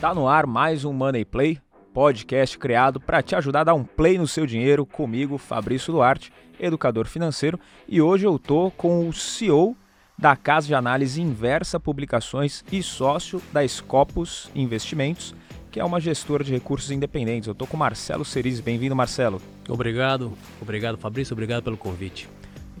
Tá no ar mais um Money Play, podcast criado para te ajudar a dar um play no seu dinheiro comigo, Fabrício Duarte, educador financeiro, e hoje eu tô com o CEO da casa de análise Inversa Publicações e sócio da Scopus Investimentos, que é uma gestora de recursos independentes. Eu tô com o Marcelo Cerise. Bem-vindo, Marcelo. Obrigado, obrigado Fabrício, obrigado pelo convite.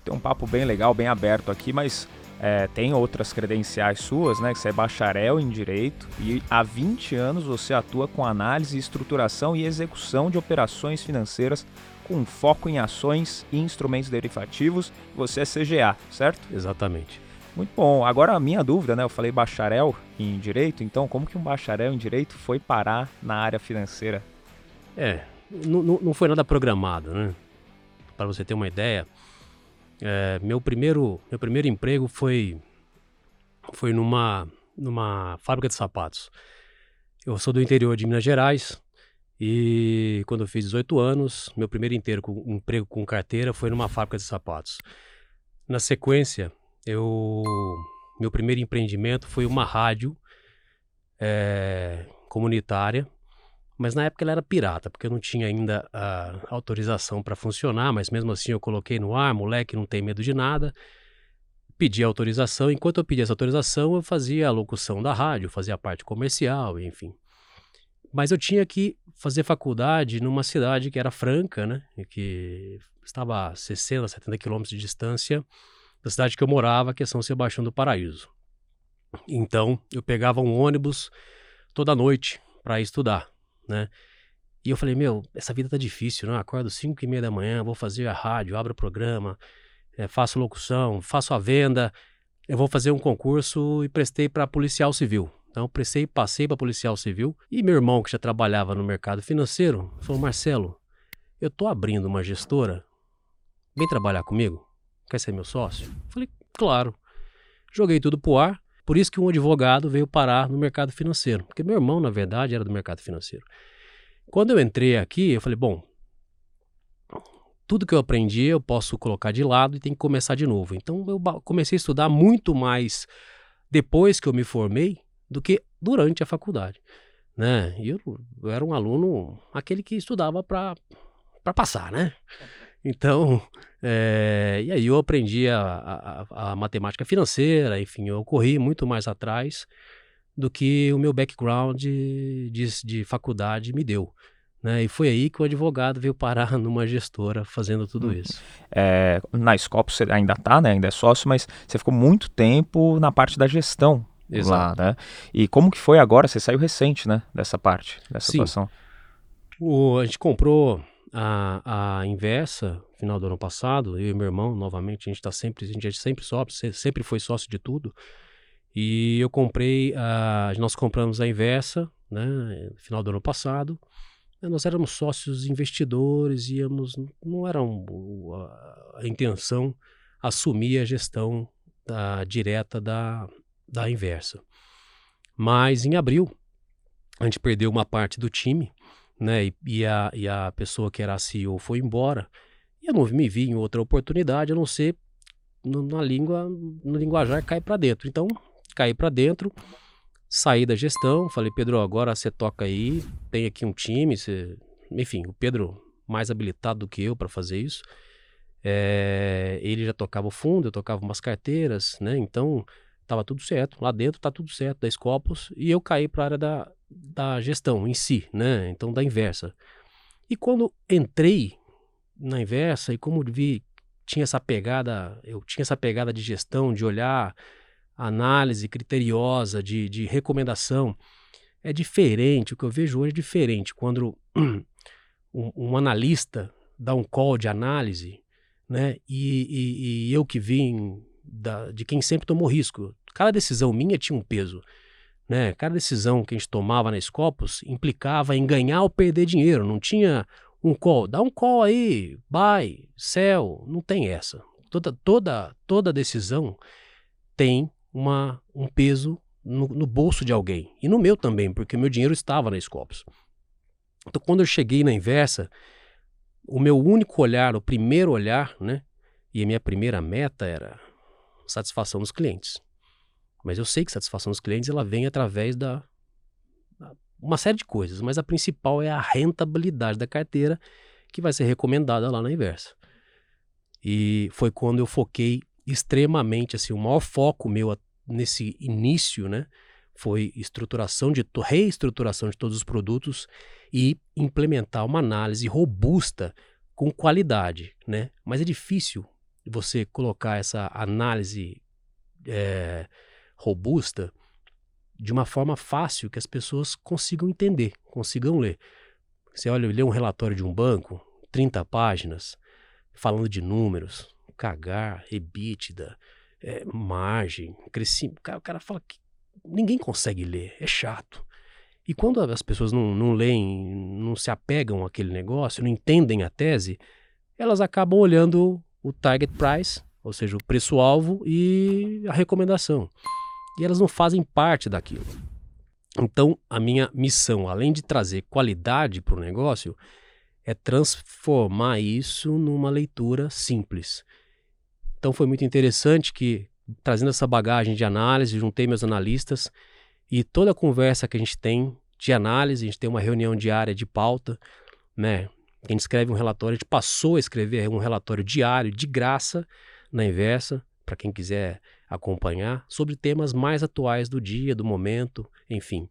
Tem um papo bem legal, bem aberto aqui, mas é, tem outras credenciais suas, né? Que você é bacharel em Direito e há 20 anos você atua com análise, estruturação e execução de operações financeiras com foco em ações e instrumentos derivativos. Você é CGA, certo? Exatamente. Muito bom. Agora a minha dúvida, né? Eu falei bacharel em Direito, então como que um bacharel em Direito foi parar na área financeira? É, não foi nada programado, né? Para você ter uma ideia, é, meu primeiro meu primeiro emprego foi foi numa numa fábrica de sapatos. Eu sou do interior de Minas Gerais e quando eu fiz 18 anos, meu primeiro inteiro com, emprego com carteira foi numa fábrica de sapatos. Na sequência, eu meu primeiro empreendimento foi uma rádio é, comunitária mas na época ela era pirata, porque eu não tinha ainda a autorização para funcionar, mas mesmo assim eu coloquei no ar, moleque não tem medo de nada. Pedi autorização, enquanto eu pedia essa autorização, eu fazia a locução da rádio, fazia a parte comercial, enfim. Mas eu tinha que fazer faculdade numa cidade que era franca, né? Que estava a 60, 70 quilômetros de distância da cidade que eu morava, que é São Sebastião do Paraíso. Então, eu pegava um ônibus toda noite para estudar né? E eu falei, meu, essa vida tá difícil, né? Acordo 5 e meia da manhã, vou fazer a rádio, abro o programa, é, faço locução, faço a venda, eu vou fazer um concurso e prestei para policial civil. Então, prestei, passei para policial civil. E meu irmão, que já trabalhava no mercado financeiro, falou: Marcelo, eu tô abrindo uma gestora, vem trabalhar comigo? Quer ser meu sócio? Falei: claro. Joguei tudo pro ar. Por isso que um advogado veio parar no mercado financeiro, porque meu irmão, na verdade, era do mercado financeiro. Quando eu entrei aqui, eu falei, bom, tudo que eu aprendi eu posso colocar de lado e tem que começar de novo. Então eu comecei a estudar muito mais depois que eu me formei do que durante a faculdade, né? Eu, eu era um aluno aquele que estudava para para passar, né? Então, é, e aí eu aprendi a, a, a, matemática financeira, enfim, eu corri muito mais atrás do que o meu background de, de, de faculdade me deu. Né? E foi aí que o advogado veio parar numa gestora fazendo tudo hum. isso. É, na Scopus você ainda está, né? ainda é sócio, mas você ficou muito tempo na parte da gestão Exato. lá, né? E como que foi agora? Você saiu recente, né? Dessa parte, dessa Sim. situação. O, a gente comprou a, a inversa, final do ano passado, eu e meu irmão, novamente, a gente está sempre, a gente é sempre sócio, sempre foi sócio de tudo. E eu comprei, a, nós compramos a inversa, né, final do ano passado. Nós éramos sócios investidores, íamos, não era um, a, a, intenção assumir a gestão da, direta da, da inversa. Mas em abril, a gente perdeu uma parte do time, né? E, e, a, e a pessoa que era a CEO foi embora. E eu não me vi em outra oportunidade, a não ser no, na língua, no linguajar, cair para dentro. Então, caí para dentro, saí da gestão, falei, Pedro, agora você toca aí, tem aqui um time, você... enfim, o Pedro mais habilitado do que eu para fazer isso. É, ele já tocava o fundo, eu tocava umas carteiras, né? Então, estava tudo certo. Lá dentro tá tudo certo da Scopus e eu caí para a área da, da gestão em si, né? Então da inversa. E quando entrei na inversa e como vi tinha essa pegada, eu tinha essa pegada de gestão, de olhar análise criteriosa, de, de recomendação, é diferente. O que eu vejo hoje é diferente quando um, um analista dá um call de análise, né? E, e, e eu que vim da, de quem sempre tomou risco. Cada decisão minha tinha um peso. Né? Cada decisão que a gente tomava na Scopus implicava em ganhar ou perder dinheiro. Não tinha um call, dá um call aí, buy, sell, não tem essa. Toda, toda, toda decisão tem uma, um peso no, no, bolso de alguém. E no meu também, porque meu dinheiro estava na Scopus. Então, quando eu cheguei na inversa, o meu único olhar, o primeiro olhar, né? E a minha primeira meta era satisfação dos clientes. Mas eu sei que satisfação dos clientes ela vem através da, uma série de coisas, mas a principal é a rentabilidade da carteira que vai ser recomendada lá na inversa. E foi quando eu foquei extremamente, assim, o maior foco meu nesse início, né, foi estruturação de reestruturação de todos os produtos e implementar uma análise robusta com qualidade, né? Mas é difícil você colocar essa análise é, robusta de uma forma fácil que as pessoas consigam entender, consigam ler. Você olha, lê um relatório de um banco, 30 páginas, falando de números, cagar, EBITDA, é, margem, crescimento. O cara fala que ninguém consegue ler, é chato. E quando as pessoas não, não leem, não se apegam àquele negócio, não entendem a tese, elas acabam olhando o target price, ou seja, o preço-alvo e a recomendação. E elas não fazem parte daquilo. Então, a minha missão, além de trazer qualidade para o negócio, é transformar isso numa leitura simples. Então, foi muito interessante que trazendo essa bagagem de análise, juntei meus analistas e toda a conversa que a gente tem de análise, a gente tem uma reunião diária de pauta, né? A gente escreve um relatório, a gente passou a escrever um relatório diário de graça na Inversa, para quem quiser acompanhar, sobre temas mais atuais do dia, do momento, enfim.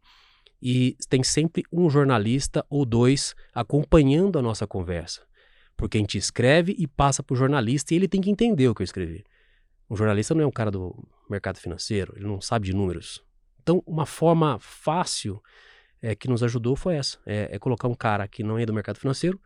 E tem sempre um jornalista ou dois acompanhando a nossa conversa. Porque a gente escreve e passa para o jornalista e ele tem que entender o que eu escrevi. Um jornalista não é um cara do mercado financeiro, ele não sabe de números. Então, uma forma fácil é, que nos ajudou foi essa: é, é colocar um cara que não é do mercado financeiro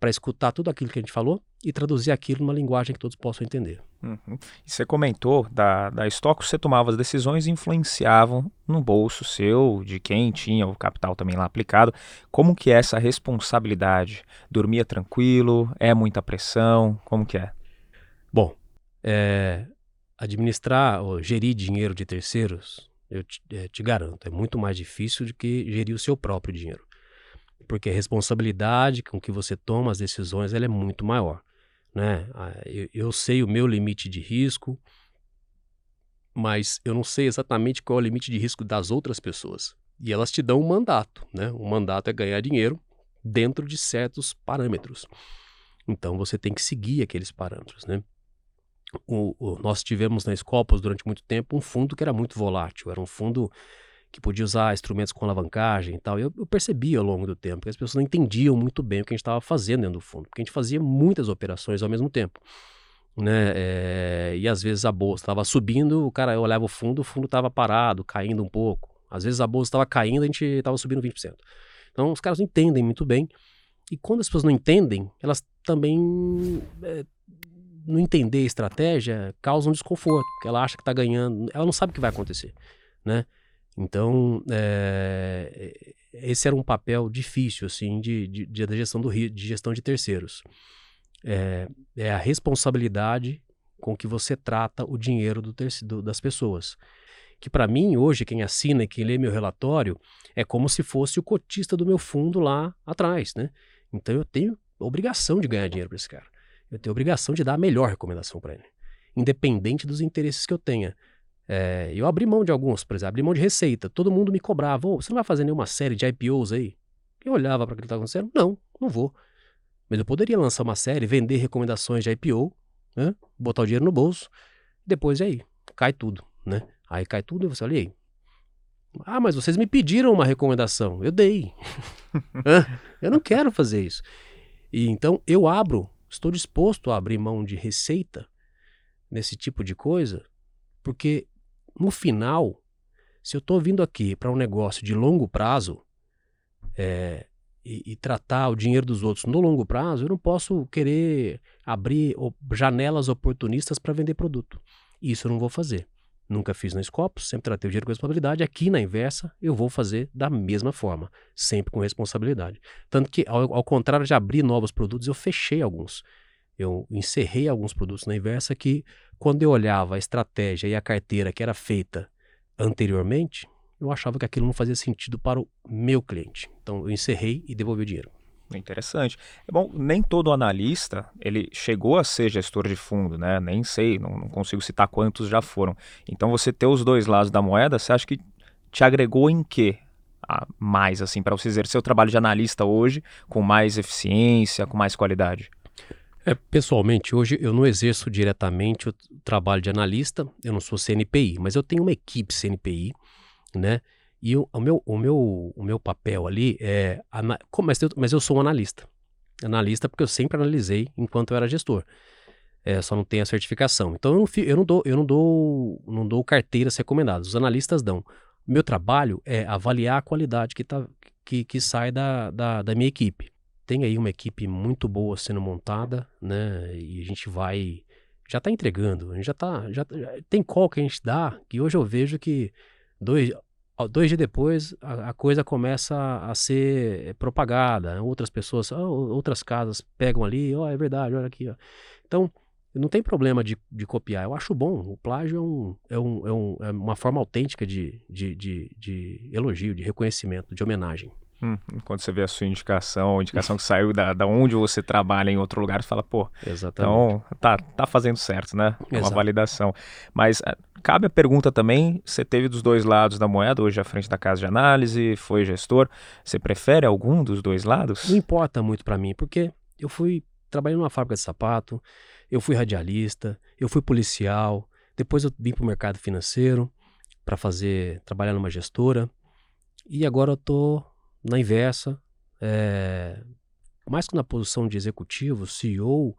para escutar tudo aquilo que a gente falou e traduzir aquilo numa linguagem que todos possam entender. Uhum. E você comentou da, da estoque, você tomava as decisões e influenciavam no bolso seu, de quem tinha o capital também lá aplicado. Como que é essa responsabilidade? Dormia tranquilo? É muita pressão? Como que é? Bom, é, administrar ou gerir dinheiro de terceiros, eu te, é, te, garanto, é muito mais difícil do que gerir o seu próprio dinheiro. Porque a responsabilidade com que você toma as decisões ela é muito maior. Né? Eu, eu sei o meu limite de risco, mas eu não sei exatamente qual é o limite de risco das outras pessoas. E elas te dão um mandato. Né? O mandato é ganhar dinheiro dentro de certos parâmetros. Então você tem que seguir aqueles parâmetros. Né? o, o, nós tivemos na Scopus durante muito tempo um fundo que era muito volátil, era um fundo que podia usar instrumentos com alavancagem e tal. Eu, eu percebi ao longo do tempo que as pessoas não entendiam muito bem o que a gente estava fazendo dentro do fundo, porque a gente fazia muitas operações ao mesmo tempo. Né? É, e às vezes a bolsa estava subindo, o cara olhava o fundo, o fundo estava parado, caindo um pouco. Às vezes a bolsa estava caindo, a gente estava subindo 20%. Então os caras não entendem muito bem. E quando as pessoas não entendem, elas também é, não entender a estratégia causa um desconforto, porque ela acha que está ganhando, ela não sabe o que vai acontecer, né? Então, é, esse era um papel difícil, assim, de, de, de gestão, do, de gestão de terceiros. É, é, a responsabilidade com que você trata o dinheiro do do, das pessoas. Que para mim, hoje, quem assina e quem lê meu relatório, é como se fosse o cotista do meu fundo lá atrás, né? Então eu tenho obrigação de ganhar dinheiro para esse cara eu tenho obrigação de dar a melhor recomendação para ele, independente dos interesses que eu tenha. É, eu abri mão de alguns, por exemplo, abri mão de receita. Todo mundo me cobrava, oh, você não vai fazer nenhuma série de IPOs aí? Eu olhava para aquilo que estava acontecendo, não, não vou. Mas eu poderia lançar uma série, vender recomendações de IPO, né? botar o dinheiro no bolso, depois aí, cai tudo, né? Aí cai tudo e você olha aí. Ah, mas vocês me pediram uma recomendação, eu dei. eu não quero fazer isso. E então eu abro Estou disposto a abrir mão de receita nesse tipo de coisa, porque no final, se eu estou vindo aqui para um negócio de longo prazo é, e, e, tratar o dinheiro dos outros no longo prazo, eu não posso querer abrir janelas oportunistas para vender produto. Isso eu não vou fazer. Nunca fiz na Scopus, sempre tratei o dinheiro com responsabilidade. Aqui na inversa, eu vou fazer da mesma forma, sempre com responsabilidade. Tanto que, ao, ao contrário de abrir novos produtos, eu fechei alguns. Eu encerrei alguns produtos na inversa que, quando eu olhava a estratégia e a carteira que era feita anteriormente, eu achava que aquilo não fazia sentido para o meu cliente. Então, eu encerrei e devolvi o dinheiro. Interessante. É bom, nem todo analista ele chegou a ser gestor de fundo, né? Nem sei, não, não, consigo citar quantos já foram. Então você ter os dois lados da moeda, você acha que te agregou em quê a mais assim para você exercer o trabalho de analista hoje com mais eficiência, com mais qualidade? É, pessoalmente, hoje eu não exerço diretamente o trabalho de analista, eu não sou CNPI, mas eu tenho uma equipe CNPI, né? E o, meu, o, meu, o meu papel ali é. Mas eu, mas eu sou um analista. Analista porque eu sempre analisei enquanto eu era gestor. É, só não tenho a certificação. Então eu não, eu não, dou, eu não dou, não dou carteiras recomendadas. Os analistas dão. Meu trabalho é avaliar a qualidade que, tá, que, que sai da, da, da minha equipe. Tem aí uma equipe muito boa sendo montada, né? E a gente vai. Já está entregando. A gente já está. Já, tem call que a gente dá, que hoje eu vejo que dois, dois dias depois a, a, coisa começa a, a ser propagada. Outras pessoas, outras casas pegam ali, ó, oh, é verdade, olha aqui. Ó. Então, não tem problema de, de copiar. Eu acho bom. O plágio é, um, é, um, é, um, é uma forma autêntica de, de, de, de elogio, de reconhecimento, de homenagem. Hum, quando você vê a sua indicação, a indicação que saiu da, da onde você trabalha em outro lugar, você fala, pô, Exatamente. então tá, tá fazendo certo, né? É uma validação. Mas eh, cabe a pergunta também, você teve dos dois lados da moeda, hoje à frente da casa de análise, foi gestor, você prefere algum dos dois lados? Não importa muito para mim, porque eu fui trabalhando numa fábrica de sapato, eu fui radialista, eu fui policial, depois eu vim para o mercado financeiro para fazer, trabalhar numa gestora, e agora eu tô na inversa, é, mais que na posição de executivo, CEO,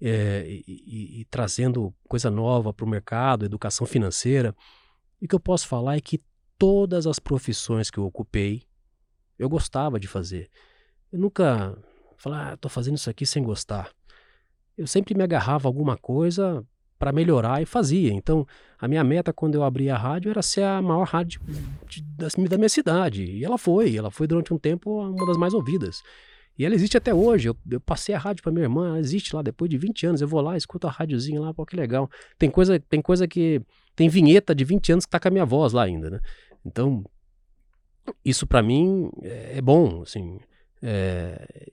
é, e, e, e, trazendo coisa nova para o mercado, educação financeira. O que eu posso falar é que todas as profissões que eu ocupei, eu gostava de fazer. Eu nunca falei, ah, estou fazendo isso aqui sem gostar eu sempre me agarrava a alguma coisa para melhorar e fazia. Então, a minha meta quando eu abri a rádio era ser a maior rádio de, de, da minha cidade. E ela foi, ela foi durante um tempo uma das mais ouvidas. E ela existe até hoje. Eu, eu passei a rádio para minha irmã, ela existe lá depois de 20 anos. Eu vou lá, escuto a rádiozinha lá, pô, que legal. Tem coisa, tem coisa que. Tem vinheta de 20 anos que tá com a minha voz lá ainda, né? Então, isso para mim é, é bom, assim. É,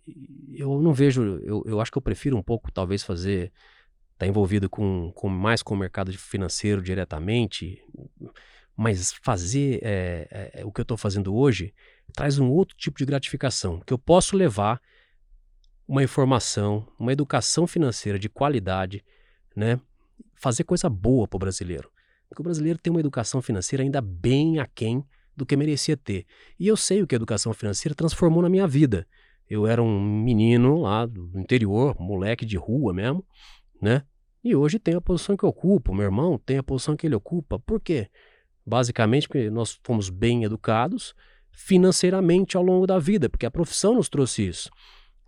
eu não vejo, eu, eu acho que eu prefiro um pouco, talvez, fazer, estar tá envolvido com, com mais com o mercado financeiro diretamente, mas fazer é, é, o que eu estou fazendo hoje traz um outro tipo de gratificação, que eu posso levar uma informação, uma educação financeira de qualidade, né? Fazer coisa boa para o brasileiro. Porque o brasileiro tem uma educação financeira ainda bem aquém do que merecia ter. E eu sei o que a educação financeira transformou na minha vida. Eu era um menino lá do interior, moleque de rua mesmo, né? E hoje tenho a posição que eu ocupo, meu irmão tem a posição que ele ocupa. Por quê? Basicamente porque nós fomos bem educados financeiramente ao longo da vida, porque a profissão nos trouxe isso.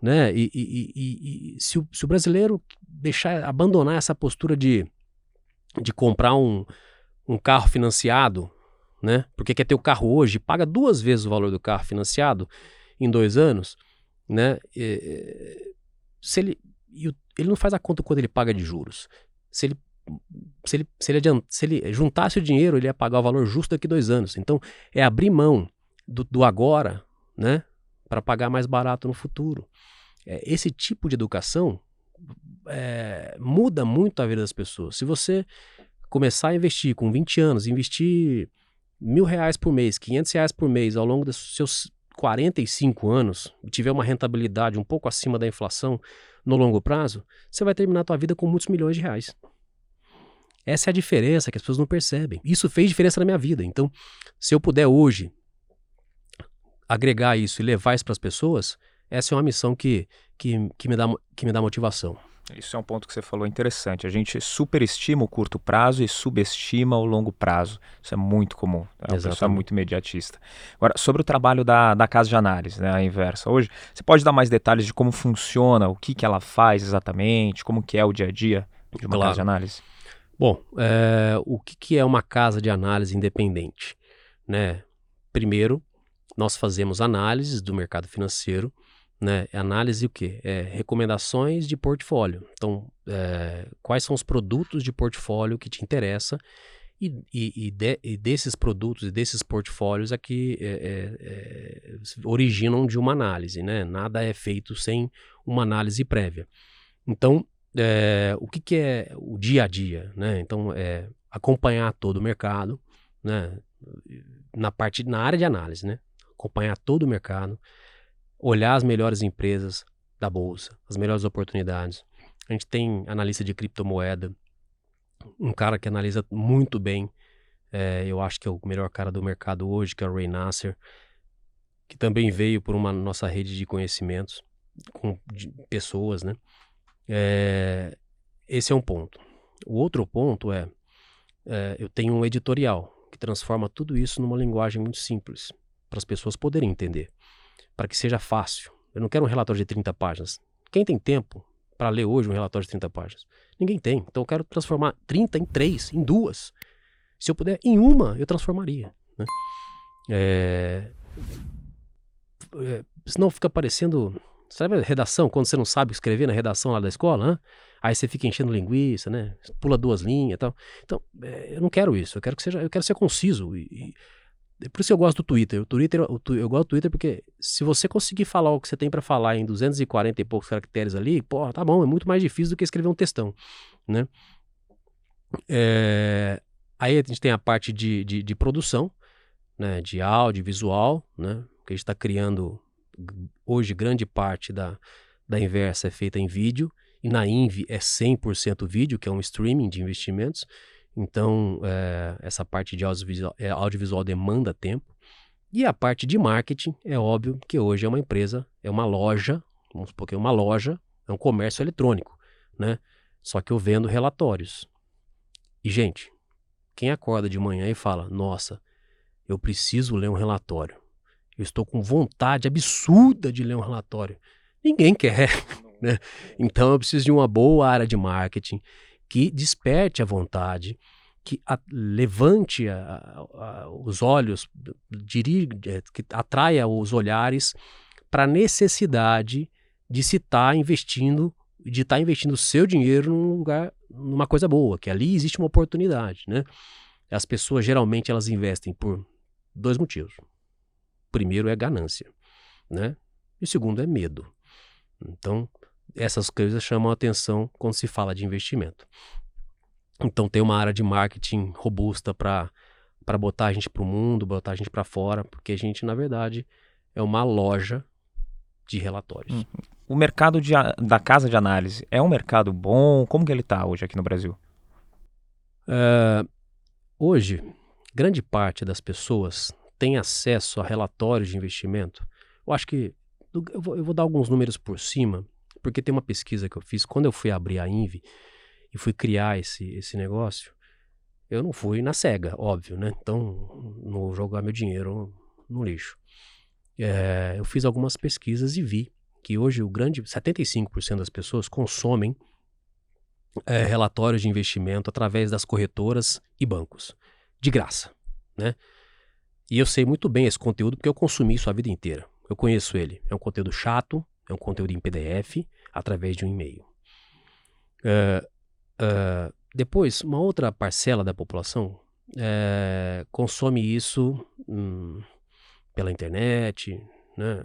Né? E, e, e, e se, o, se, o, brasileiro deixar abandonar essa postura de, de comprar um, um carro financiado né? Porque quer ter o carro hoje, paga duas vezes o valor do carro financiado em dois anos, né? E, se ele, ele não faz a conta quando ele paga de juros. Se ele se ele, se, ele adianta, se ele juntasse o dinheiro, ele ia pagar o valor justo daqui dois anos. Então, é abrir mão do, do agora, né? Para pagar mais barato no futuro. É, esse tipo de educação é, muda muito a vida das pessoas. Se você começar a investir com 20 anos, investir mil reais por mês, 500 reais por mês ao longo dos seus 45 anos e tiver uma rentabilidade um pouco acima da inflação no longo prazo, você vai terminar a tua vida com muitos milhões de reais. Essa é a diferença que as pessoas não percebem. Isso fez diferença na minha vida. Então, se eu puder hoje agregar isso e levar isso para as pessoas, essa é uma missão que, que, que, me, dá, que me dá motivação. Isso é um ponto que você falou interessante. A gente superestima o curto prazo e subestima o longo prazo. Isso é muito comum. É uma pessoa muito imediatista. Agora, sobre o trabalho da, da casa de análise, né, a inversa. Hoje, você pode dar mais detalhes de como funciona, o que, que ela faz exatamente, como que é o dia a dia de uma claro. casa de análise? Bom, é, o que, que é uma casa de análise independente? Né? Primeiro, nós fazemos análises do mercado financeiro, né? É análise o quê? É recomendações de portfólio. Então, é, quais são os produtos de portfólio que te interessa e, e, e, de, e desses produtos e desses portfólios aqui é, é, é, originam de uma análise, né? Nada é feito sem uma análise prévia. Então, o que, que, é o dia a dia, né? Então, é acompanhar todo o mercado, né? Na parte, na área de análise, né? acompanhar todo o mercado, olhar as melhores empresas da bolsa, as melhores oportunidades. A gente tem analista de criptomoeda, um cara que analisa muito bem, é, eu acho que é o melhor cara do mercado hoje, que é o Ray Nasser, que também veio por uma nossa rede de conhecimentos com de pessoas, né? É, esse é um ponto. O outro ponto é, é, eu tenho um editorial que transforma tudo isso numa linguagem muito simples para as pessoas poderem entender, para que seja fácil. Eu não quero um relatório de 30 páginas. Quem tem tempo para ler hoje um relatório de 30 páginas? Ninguém tem. Então eu quero transformar 30 em 3, em duas. Se eu puder, em uma, eu transformaria. Né? É... É, senão fica parecendo. Sabe a redação, quando você não sabe escrever na redação lá da escola? Né? Aí você fica enchendo linguiça, né? Pula duas linhas e tal. Então, é, eu não quero isso. Eu quero que seja, eu quero ser conciso. E, é por isso que eu gosto do Twitter. O Twitter eu, eu gosto do Twitter porque se você conseguir falar o que você tem para falar em 240 e poucos caracteres ali, pô, tá bom, é muito mais difícil do que escrever um textão, né? É, aí a gente tem a parte de, de, de produção, né? De áudio, visual, né? Que a gente está criando hoje grande parte da, da inversa é feita em vídeo e na Invi é 100% vídeo, que é um streaming de investimentos. Então, é, essa parte de audiovisual, é, audiovisual demanda tempo. E a parte de marketing, é óbvio que hoje é uma empresa, é uma loja, vamos supor que é uma loja, é um comércio eletrônico, né? Só que eu vendo relatórios. E, gente, quem acorda de manhã e fala, nossa, eu preciso ler um relatório. Eu estou com vontade absurda de ler um relatório. Ninguém quer. Né? Então eu preciso de uma boa área de marketing que desperte a vontade, que a, levante a, a, os olhos, dirige, é, que atraia os olhares para a necessidade de se estar tá investindo, de estar tá investindo o seu dinheiro num lugar, numa coisa boa, que ali existe uma oportunidade, né? As pessoas geralmente elas investem por dois motivos. primeiro é ganância, né? E o segundo é medo. Então, essas coisas chamam a atenção quando se fala de investimento. Então tem uma área de marketing robusta para para botar a gente para o mundo, botar a gente para fora, porque a gente na verdade é uma loja de relatórios. Uhum. O mercado de, da casa de análise é um mercado bom? Como que ele está hoje aqui no Brasil? Uh, hoje, grande parte das pessoas tem acesso a relatórios de investimento. Eu acho que eu vou, eu vou dar alguns números por cima porque tem uma pesquisa que eu fiz, quando eu fui abrir a Invi e fui criar esse, esse negócio, eu não fui na cega, óbvio, né? Então, não vou jogar meu dinheiro no lixo. É, eu fiz algumas pesquisas e vi que hoje o grande 75% das pessoas consomem é, relatórios de investimento através das corretoras e bancos, de graça, né? E eu sei muito bem esse conteúdo porque eu consumi isso a vida inteira. Eu conheço ele. É um conteúdo chato, é um conteúdo em PDF através de um e-mail. Uh, uh, depois, uma outra parcela da população uh, consome isso hum, pela internet, né?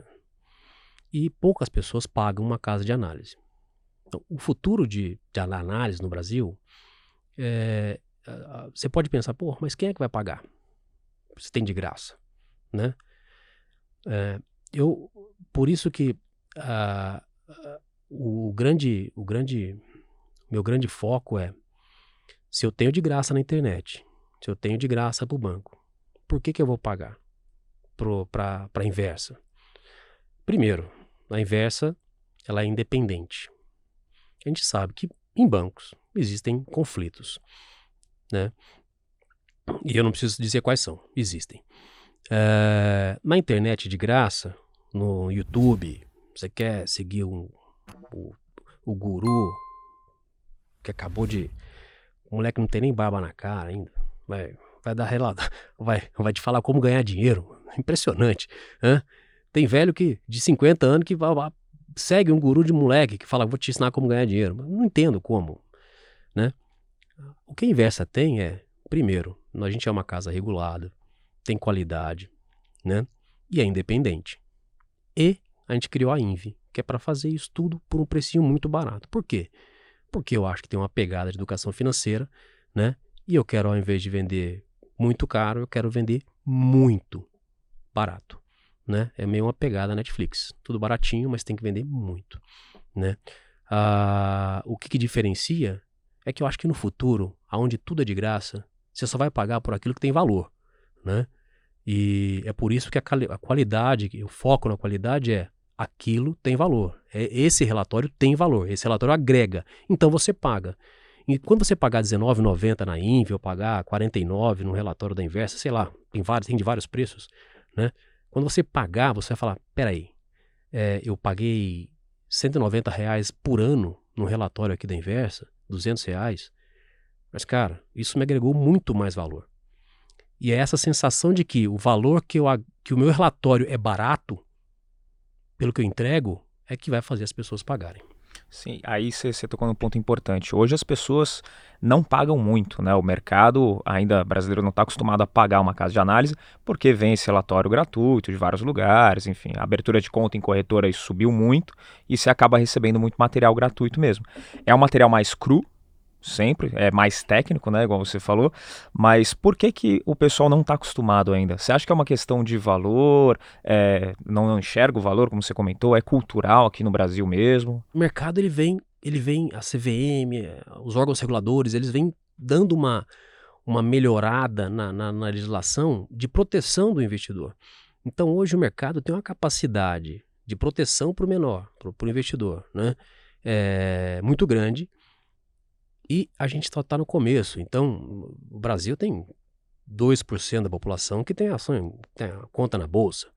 E poucas pessoas pagam uma casa de análise. Então, o futuro de, de análise no Brasil, é, você pode pensar, pô, mas quem é que vai pagar? Você tem de graça, né? É, eu, por isso que uh, o grande, o grande, meu grande foco é se eu tenho de graça na internet, se eu tenho de graça para o banco, por que, que eu vou pagar para a inversa? Primeiro, a inversa ela é independente. A gente sabe que em bancos existem conflitos, né? E eu não preciso dizer quais são, existem. É, na internet de graça, no YouTube, você quer seguir um, o, o guru que acabou de. O moleque não tem nem barba na cara ainda. Vai, vai dar relato. Vai, vai te falar como ganhar dinheiro. Impressionante. Hein? Tem velho que de 50 anos que vai, vai, segue um guru de moleque que fala, vou te ensinar como ganhar dinheiro. Não entendo como. Né? O que a inversa tem é, primeiro, a gente é uma casa regulada, tem qualidade, né? E é independente. E a gente criou a Invi, que é para fazer isso tudo por um precinho muito barato. Por quê? Porque eu acho que tem uma pegada de educação financeira, né? E eu quero, ao invés de vender muito caro, eu quero vender muito barato, né? É meio uma pegada Netflix. Tudo baratinho, mas tem que vender muito, né? Ah, o que, que diferencia é que eu acho que no futuro, aonde tudo é de graça, você só vai pagar por aquilo que tem valor, né? E é por isso que a, a qualidade, o foco na qualidade é aquilo tem valor. É, esse relatório tem valor, esse relatório agrega. Então você paga. E quando você pagar R$19,90 na Invi ou pagar R$49 no relatório da Inversa, sei lá, tem vários, tem de vários preços, né? Quando você pagar, você vai falar, peraí, é, eu paguei 190 reais por ano no relatório aqui da Inversa, 200 reais, mas cara, isso me agregou muito mais valor. E é essa sensação de que o valor que, eu, que o meu relatório é barato, pelo que eu entrego, é que vai fazer as pessoas pagarem. Sim, aí você tocou num ponto importante. Hoje as pessoas não pagam muito, né? O mercado ainda brasileiro não está acostumado a pagar uma casa de análise, porque vem esse relatório gratuito de vários lugares, enfim, a abertura de conta em corretora subiu muito e você acaba recebendo muito material gratuito mesmo. É um material mais cru, sempre, é mais técnico, né, igual você falou, mas por que que o pessoal não está acostumado ainda? Você acha que é uma questão de valor, é, não, não enxerga o valor, como você comentou, é cultural aqui no Brasil mesmo? O mercado, ele vem, ele vem, a CVM, os órgãos reguladores, eles vêm dando uma, uma melhorada na, na, na legislação de proteção do investidor. Então, hoje o mercado tem uma capacidade de proteção para o menor, para o investidor, né? É, muito grande, e a gente só está no começo. Então, o Brasil tem 2% da população que tem ação, tem conta na bolsa.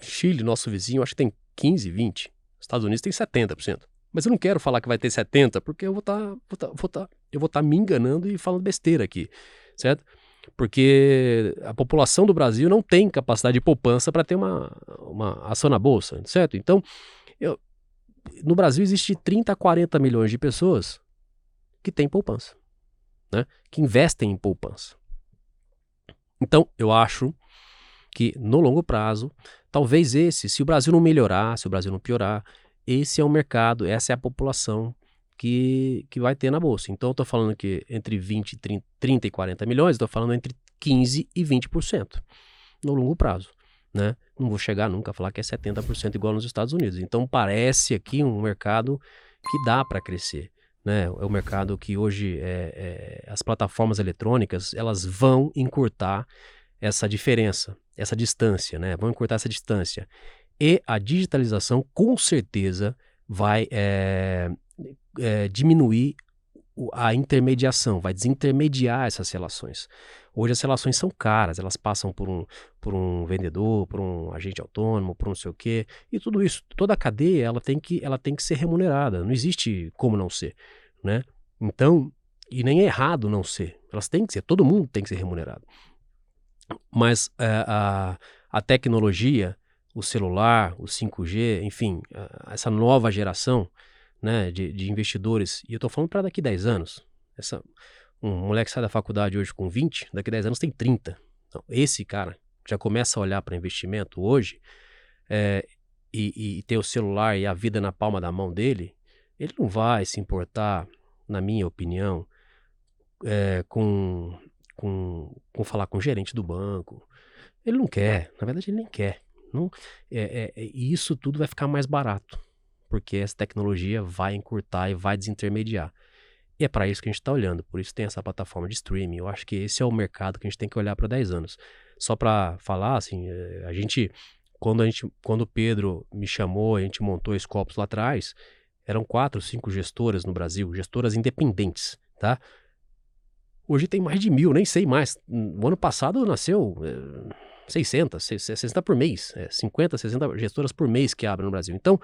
Chile, nosso vizinho, acho que tem 15, 20. Estados Unidos tem 70%. Mas eu não quero falar que vai ter 70, porque eu vou estar tá, vou tá, vou tá, eu vou tá me enganando e falando besteira aqui, certo? Porque a população do Brasil não tem capacidade de poupança para ter uma, uma ação na bolsa, certo? Então, eu, no Brasil existe 30 a 40 milhões de pessoas que têm poupança, né? que investem em poupança. Então, eu acho que no longo prazo, talvez esse, se o Brasil não melhorar, se o Brasil não piorar, esse é o mercado, essa é a população que, que vai ter na bolsa. Então, eu estou falando que entre 20, 30, 30 e 40 milhões, estou falando entre 15 e 20% no longo prazo. Né? Não vou chegar nunca a falar que é 70% igual nos Estados Unidos. Então, parece aqui um mercado que dá para crescer né? É o mercado que hoje é, é, as plataformas eletrônicas elas vão encurtar essa diferença, essa distância, né? Vão encurtar essa distância. E a digitalização, com certeza, vai é, diminuir a intermediação, vai desintermediar essas relações. Hoje as relações são caras, elas passam por um, por um vendedor, por um agente autônomo, por não sei o quê, e tudo isso, toda a cadeia, ela tem que, ela tem que ser remunerada, não existe como não ser, né? Então, e nem é errado não ser, elas têm que ser, todo mundo tem que ser remunerado. Mas é, a, a tecnologia, o celular, o 5G, enfim, essa nova geração né, de, de investidores, e eu estou falando para daqui 10 anos, essa, um moleque sai da faculdade hoje com 20, daqui a 10 anos tem 30. Então, esse cara já começa a olhar para investimento hoje é, e, e ter o celular e a vida na palma da mão dele, ele não vai se importar, na minha opinião, é, com, com, com falar com o gerente do banco. Ele não quer, na verdade ele nem quer. Não, é, é, e isso tudo vai ficar mais barato, porque essa tecnologia vai encurtar e vai desintermediar. E é para isso que a gente está olhando, por isso tem essa plataforma de streaming. Eu acho que esse é o mercado que a gente tem que olhar para 10 anos. Só para falar, assim, eh, a gente quando a gente, quando o Pedro me chamou, a gente montou esse Scopus lá atrás, eram quatro, cinco gestoras no Brasil, gestoras independentes, tá? Hoje tem mais de mil, nem sei mais. No ano passado nasceu é, 600, 60 por mês, é, 50, 60 gestoras por mês que abrem no Brasil. Então,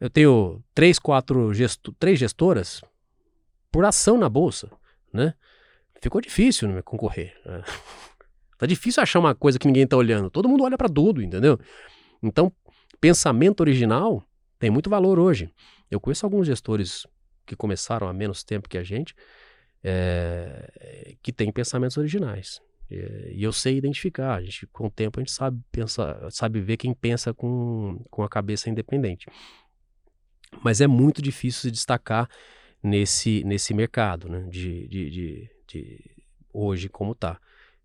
eu tenho três, quatro, gesto, três gestoras por ação na bolsa, né? Ficou difícil né, concorrer. Né? tá difícil achar uma coisa que ninguém tá olhando. Todo mundo olha para tudo, entendeu? Então, pensamento original tem muito valor hoje. Eu conheço alguns gestores que começaram há menos tempo que a gente, é, que têm pensamentos originais. É, e eu sei identificar. A gente, com o tempo, a gente sabe pensar, sabe ver quem pensa com, com a cabeça independente. Mas é muito difícil se destacar nesse, nesse mercado né, de, de, de, de hoje como está.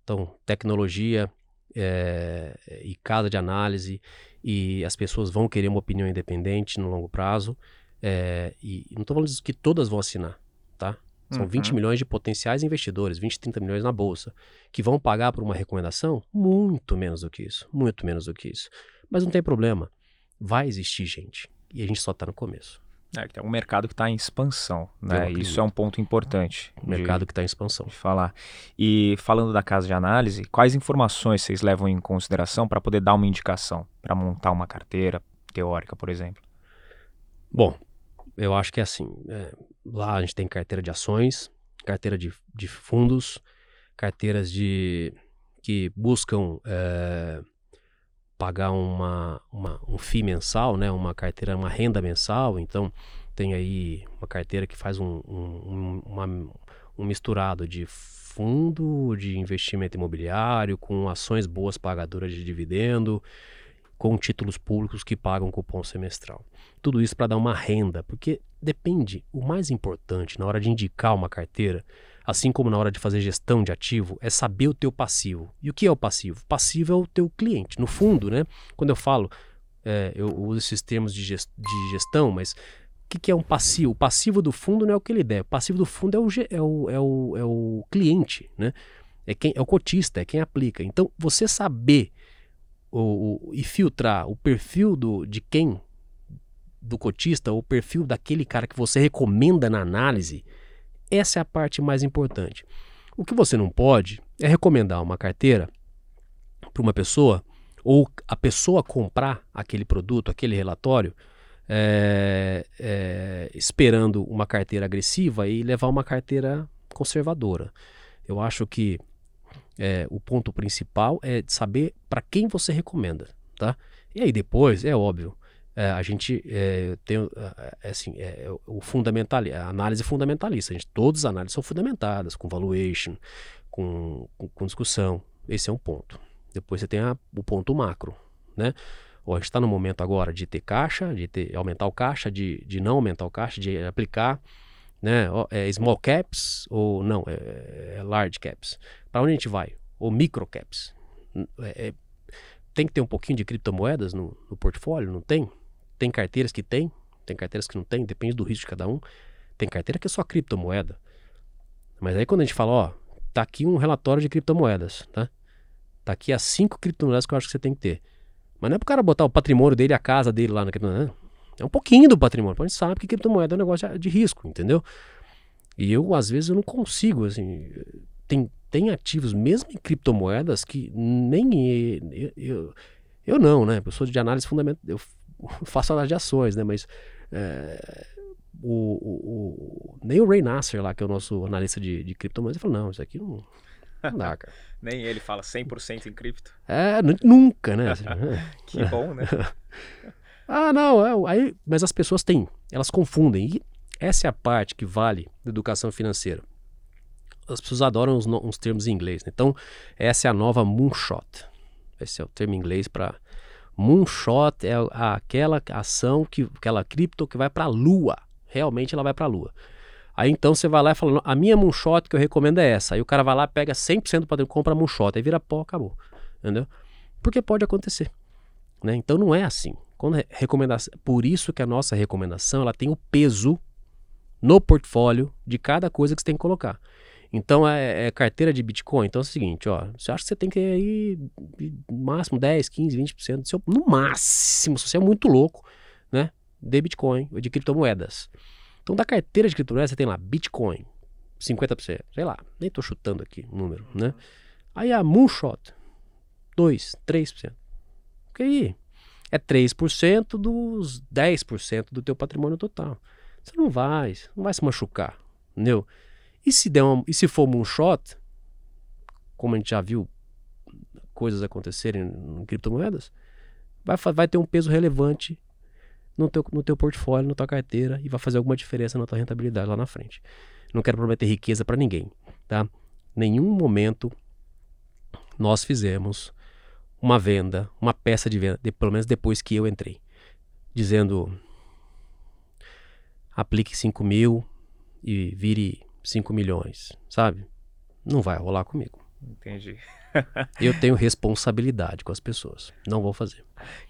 Então, tecnologia, é, e casa de análise e as pessoas vão querer uma opinião independente no longo prazo. É, e não estou falando que todas vão assinar, tá? São uhum. 20 milhões de potenciais investidores, 20, 30 milhões na bolsa, que vão pagar por uma recomendação muito menos do que isso, muito menos do que isso. Mas não tem problema, vai existir gente e a gente só está no começo. É, é um mercado que está em expansão, né? Isso é um ponto importante. mercado que está em expansão. De falar. E falando da casa de análise, quais informações vocês levam em consideração para poder dar uma indicação, para montar uma carteira teórica, por exemplo? Bom, eu acho que é assim. É, lá a gente tem carteira de ações, carteira de, de fundos, carteiras de que buscam é, pagar uma, uma, um FII mensal, né? uma carteira, uma renda mensal. Então, tem aí uma carteira que faz um, um, uma, um misturado de fundo de investimento imobiliário com ações boas pagadoras de dividendo, com títulos públicos que pagam cupom semestral. Tudo isso para dar uma renda, porque depende, o mais importante na hora de indicar uma carteira assim como na hora de fazer gestão de ativo, é saber o teu passivo. E o que é o passivo? Passivo é o teu cliente. No fundo, né? Quando eu falo, é, eu uso esses termos de, gestão, mas o que, é um passivo? O passivo do fundo não é o que ele der. O passivo do fundo é o, é o, é o, é o cliente, né? É, quem, é o cotista, é quem aplica. Então, você saber o, o, e filtrar o perfil do, de quem, do cotista, o perfil daquele cara que você recomenda na análise, essa é a parte mais importante. O que você não pode é recomendar uma carteira para uma pessoa ou a pessoa comprar aquele produto, aquele relatório, é, é, esperando uma carteira agressiva e levar uma carteira conservadora. Eu acho que é, o ponto principal é saber para quem você recomenda, tá? E aí depois, é óbvio, é, a gente é, tem é, é assim, é, o fundamental, a análise fundamentalista. A gente, todas as análises são fundamentadas, com valuation, com, com, com discussão. Esse é um ponto. Depois você tem a, o ponto macro, né? Ou a gente está no momento agora de ter caixa, de ter, aumentar o caixa, de, de não aumentar o caixa, de aplicar né, é small caps ou não, é, é large caps. Para onde a gente vai? Ou micro caps. É, tem que ter um pouquinho de criptomoedas no, no portfólio, não tem? Tem carteiras que tem, tem carteiras que não tem, depende do risco de cada um. Tem carteira que é só criptomoeda. Mas aí quando a gente fala, ó, tá aqui um relatório de criptomoedas, tá? Tá aqui as cinco criptomoedas que eu acho que você tem que ter. Mas não é pro cara botar o patrimônio dele, a casa dele lá na criptomoeda. É um pouquinho do patrimônio. A gente sabe que criptomoeda é um negócio de risco, entendeu? E eu, às vezes, eu não consigo, assim. Tem, tem ativos, mesmo em criptomoedas, que nem. Eu, eu, eu não, né? Eu sou de análise fundamental. Eu faço análise de ações, né? Mas é, o, o, o, nem o Ray Nasser lá, que é o nosso analista de, de criptomoedas, falou, não, isso aqui não, não dá, cara. nem ele fala 100% em cripto. É, nunca, né? que bom, né? ah, não, é, aí, mas as pessoas têm, elas confundem. E essa é a parte que vale da educação financeira. As pessoas adoram uns, uns termos em inglês. Né? Então, essa é a nova moonshot. Esse é o termo em inglês para Moonshot é aquela ação, que, aquela cripto que vai para a lua. Realmente ela vai para a lua. Aí então você vai lá e fala, a minha moonshot que eu recomendo é essa. Aí o cara vai lá, pega 100% do patrimônio, compra moonshot, aí vira pó, acabou. Entendeu? Porque pode acontecer. Né? Então não é assim. Quando recomendação, por isso que a nossa recomendação ela tem o peso no portfólio de cada coisa que você tem que colocar. Então é, é, carteira de Bitcoin. Então é o seguinte, ó, você acha que você tem que ir no máximo 10, 15, 20% do seu, no máximo, se você é muito louco, né, de Bitcoin ou de criptomoedas. Então da carteira de criptomoedas você tem lá Bitcoin, 50%, sei lá, nem tô chutando aqui o número, né? Aí a Moonshot, 2, 3%. Ok, aí é 3% dos 10% do teu patrimônio total. Você não vai, não vai se machucar, entendeu? E se, der uma, e se for moonshot, como a gente já viu coisas acontecerem em criptomoedas, vai, vai ter um peso relevante no teu, no teu portfólio, na tua carteira e vai fazer alguma diferença na tua rentabilidade lá na frente. Não quero prometer riqueza para ninguém, tá? Nenhum momento nós fizemos uma venda, uma peça de venda, de, pelo menos depois que eu entrei, dizendo aplique 5 mil e vire 5 milhões, sabe? Não vai rolar comigo. Entendi. eu tenho responsabilidade com as pessoas. Não vou fazer.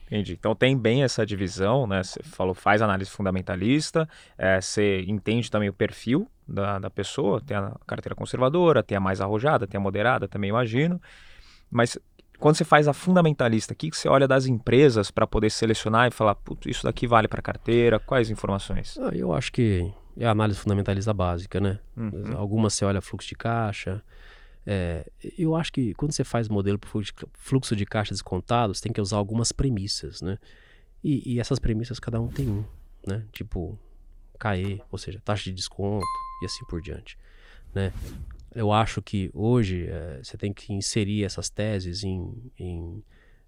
Entendi. Então tem bem essa divisão, né? Você falou, faz análise fundamentalista, é, você entende também o perfil da, da pessoa, tem a carteira conservadora, tem a mais arrojada, tem a moderada, também imagino. Mas quando você faz a fundamentalista, o que, que você olha das empresas para poder selecionar e falar, putz, isso daqui vale para carteira? Quais informações? Ah, eu acho que é a análise fundamentalista básica, né? Uhum. Algumas você olha fluxo de caixa. É, eu acho que quando você faz modelo para fluxo de caixa descontado, você tem que usar algumas premissas, né? E, e essas premissas cada um tem um, né? Tipo, CAE, ou seja, taxa de desconto e assim por diante, né? Eu acho que hoje é, você tem que inserir essas teses em, em,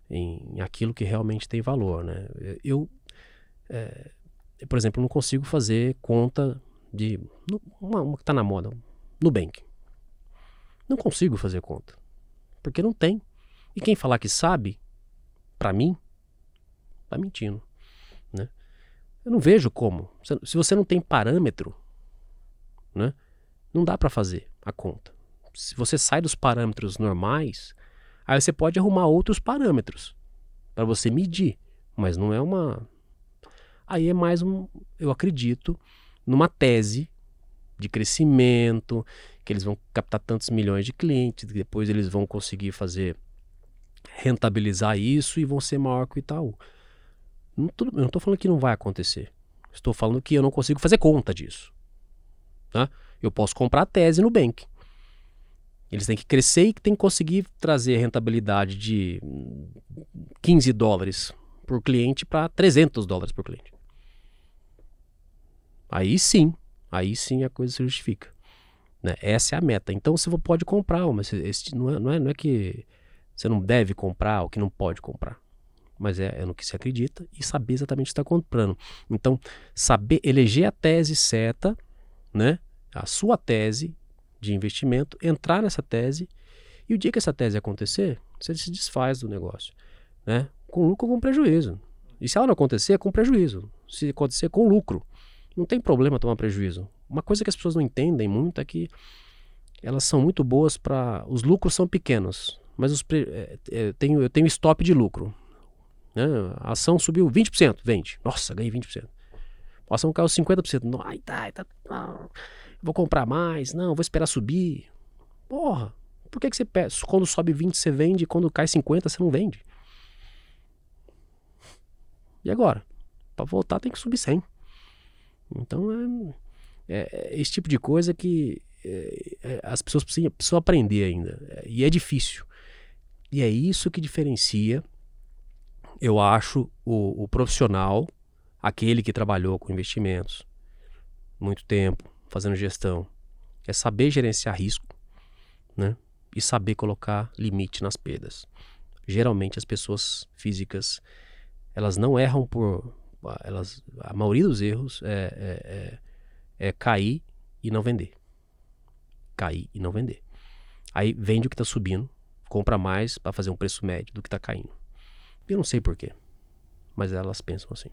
em, aquilo que realmente tem valor, né? Eu, é, por exemplo, não consigo fazer conta de uma, uma que está na moda, Nubank. Não consigo fazer conta, porque não tem. E quem falar que sabe, para mim, tá mentindo, né? Eu não vejo como. Se você não tem parâmetro, né? Não dá para fazer a conta. Se você sai dos parâmetros normais, aí você pode arrumar outros parâmetros para você medir, mas não é uma Aí é mais um, eu acredito, numa tese de crescimento, que eles vão captar tantos milhões de clientes, depois eles vão conseguir fazer rentabilizar isso e vão ser maior que o Itaú. Não eu não estou falando que não vai acontecer. Estou falando que eu não consigo fazer conta disso. Tá? Eu posso comprar a tese no Bank. Eles têm que crescer e têm que conseguir trazer rentabilidade de 15 dólares por cliente para 300 dólares por cliente. Aí sim, aí sim a coisa se justifica. Né? Essa é a meta. Então você pode comprar, mas esse, não, é, não, é, não é que você não deve comprar ou que não pode comprar. Mas é, é no que se acredita e saber exatamente o que está comprando. Então, saber eleger a tese certa, né? a sua tese de investimento, entrar nessa tese e o dia que essa tese acontecer, você se desfaz do negócio. Né? Com lucro ou com prejuízo. E se ela não acontecer, é com prejuízo. Se acontecer, com lucro. Não tem problema tomar prejuízo. Uma coisa que as pessoas não entendem muito é que elas são muito boas para. Os lucros são pequenos, mas os pre... é, é, eu, tenho, eu tenho stop de lucro. Né? A ação subiu 20%, vende. Nossa, ganhei 20%. A ação caiu 50%. Ai, tá, tá, tá. Vou comprar mais. Não, vou esperar subir. Porra, por que, que você pede? Quando sobe 20 você vende, quando cai 50 você não vende? E agora? Para voltar tem que subir 100. Então é, é, é, esse tipo de coisa que é, é, as pessoas precisam, precisam aprender ainda. E é difícil. E é isso que diferencia, eu acho, o, o profissional, aquele que trabalhou com investimentos muito tempo, fazendo gestão, é saber gerenciar risco, né? E saber colocar limite nas perdas. Geralmente as pessoas físicas, elas não erram por elas, a maioria dos erros é, é, é, é cair e não vender. Cair e não vender. Aí vende o que está subindo, compra mais para fazer um preço médio do que está caindo. Eu não sei porquê, mas elas pensam assim.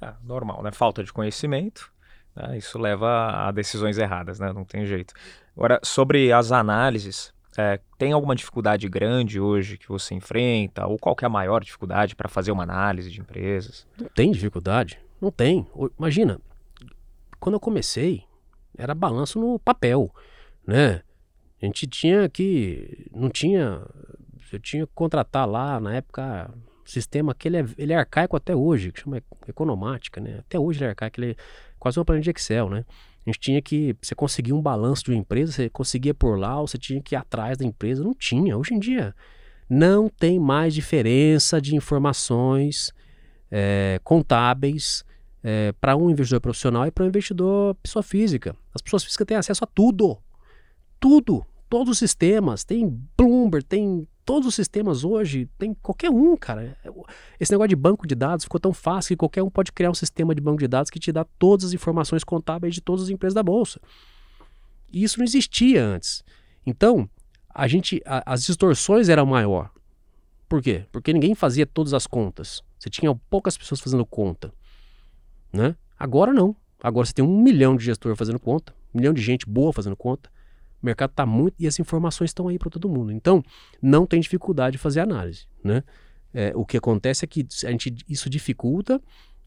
Ah, normal, né? Falta de conhecimento. Né? Isso leva a decisões erradas, né? Não tem jeito. Agora, sobre as análises, é, tem alguma dificuldade grande hoje que você enfrenta? Ou qual é a maior dificuldade para fazer uma análise de empresas? Não tem dificuldade. Não tem. Imagina, quando eu comecei, era balanço no papel, né? A gente tinha que... Não tinha... Eu tinha que contratar lá, na época, sistema que ele é, ele é arcaico até hoje, que chama economática, né? Até hoje ele é arcaico, ele é quase uma planilha de Excel, né? A gente tinha que. Você conseguia um balanço de uma empresa, você conseguia por lá, ou você tinha que ir atrás da empresa. Não tinha. Hoje em dia, não tem mais diferença de informações é, contábeis é, para um investidor profissional e para um investidor pessoa física. As pessoas físicas têm acesso a tudo. Tudo. Todos os sistemas. Tem Bloomberg, tem todos os sistemas hoje, tem qualquer um, cara. Esse negócio de banco de dados ficou tão fácil que qualquer um pode criar um sistema de banco de dados que te dá todas as informações contábeis de todas as empresas da bolsa. E isso não existia antes. Então, a gente, a, as distorções eram maior. Por quê? Porque ninguém fazia todas as contas. Você tinha poucas pessoas fazendo conta, né? Agora não. Agora você tem um milhão de gestor fazendo conta, um milhão de gente boa fazendo conta, O mercado está muito. E as informações estão aí para todo mundo. Então, não tem dificuldade de fazer análise. Né? É, o que acontece é que a gente, isso dificulta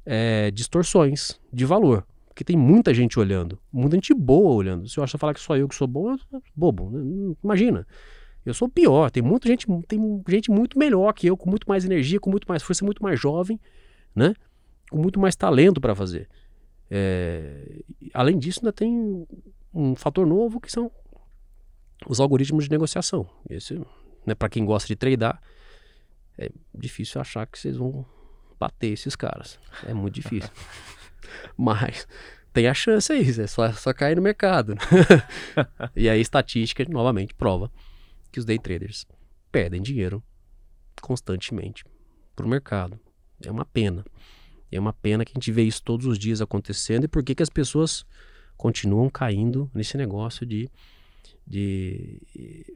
é, distorções de valor. Porque tem muita gente olhando, muita gente boa olhando. Se eu acho falar que só eu que sou bom, é bobo. Né? Imagina. Eu sou pior. Tem muita gente, tem gente muito melhor que eu, com muito mais energia, com muito mais força, muito mais jovem, né? Com muito mais talento para fazer. É, além disso, ainda tem um fator novo que são os algoritmos de negociação. Esse, né, para quem gosta de tradar, é difícil achar que vocês vão bater esses caras. É muito difícil. Mas tem a chance aí, é só, só cair no mercado. e aí, estatística, novamente, prova que os day traders perdem dinheiro constantemente para o mercado. É uma pena. É uma pena que a gente vê isso todos os dias acontecendo e por que, que as pessoas continuam caindo nesse negócio de, de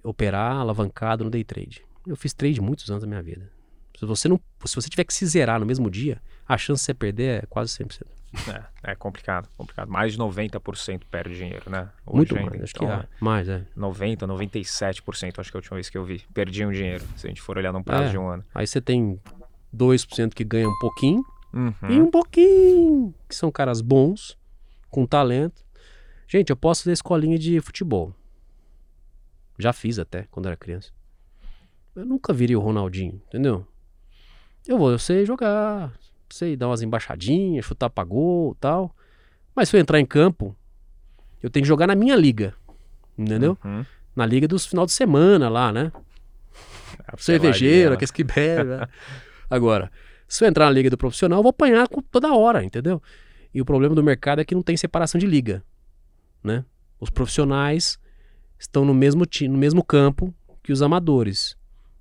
operar alavancado no day trade. Eu fiz trade muitos anos da minha vida. Se você não, se você tiver que se zerar no mesmo dia, a chance de você perder é quase 100%. É, é complicado, complicado. Mais de 90% perde dinheiro, né? Hoje Muito ainda. mais, acho então, que é. Mais, é. 90, 97%, acho que é a última vez que eu vi. Perdiam dinheiro, se a gente for olhar num prazo é. de um ano. Aí você tem 2% que ganha um pouquinho uhum. e um pouquinho que são caras bons, com talento. Gente, eu posso fazer escolinha de futebol. Já fiz até quando era criança. Eu nunca viria o Ronaldinho, entendeu? Eu vou, eu sei jogar, sei dar umas embaixadinhas, chutar pra gol tal. Mas se eu entrar em campo, eu tenho que jogar na minha liga. Entendeu? Uhum. Na liga dos final de semana lá, né? A Cervejeiro, aqueles que bebem. Né? Agora, se eu entrar na liga do profissional, eu vou apanhar toda hora, entendeu? E o problema do mercado é que não tem separação de liga, né? Os profissionais estão no mesmo, no mesmo campo que os amadores.